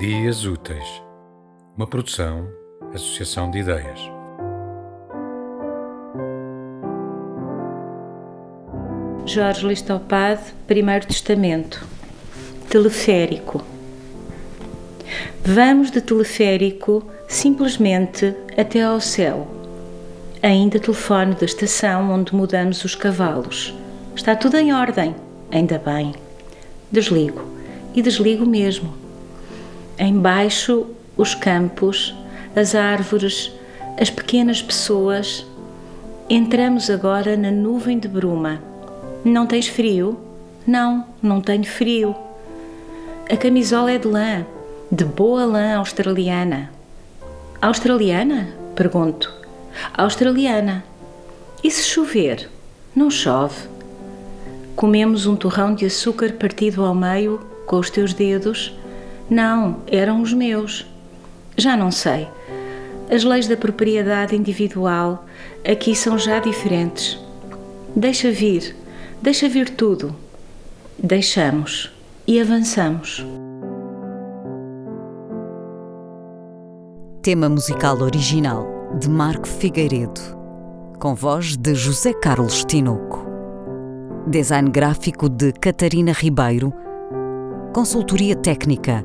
Dias Úteis, uma produção, associação de ideias. Jorge Listopade, Primeiro Testamento. Teleférico. Vamos de teleférico simplesmente até ao céu. Ainda telefone da estação onde mudamos os cavalos. Está tudo em ordem, ainda bem. Desligo e desligo mesmo. Embaixo, os campos, as árvores, as pequenas pessoas. Entramos agora na nuvem de bruma. Não tens frio? Não, não tenho frio. A camisola é de lã, de boa lã australiana. Australiana? Pergunto. Australiana. E se chover? Não chove. Comemos um torrão de açúcar partido ao meio com os teus dedos? Não, eram os meus. Já não sei. As leis da propriedade individual aqui são já diferentes. Deixa vir, deixa vir tudo. Deixamos e avançamos. Tema musical original de Marco Figueiredo, com voz de José Carlos Tinoco. Design gráfico de Catarina Ribeiro Consultoria Técnica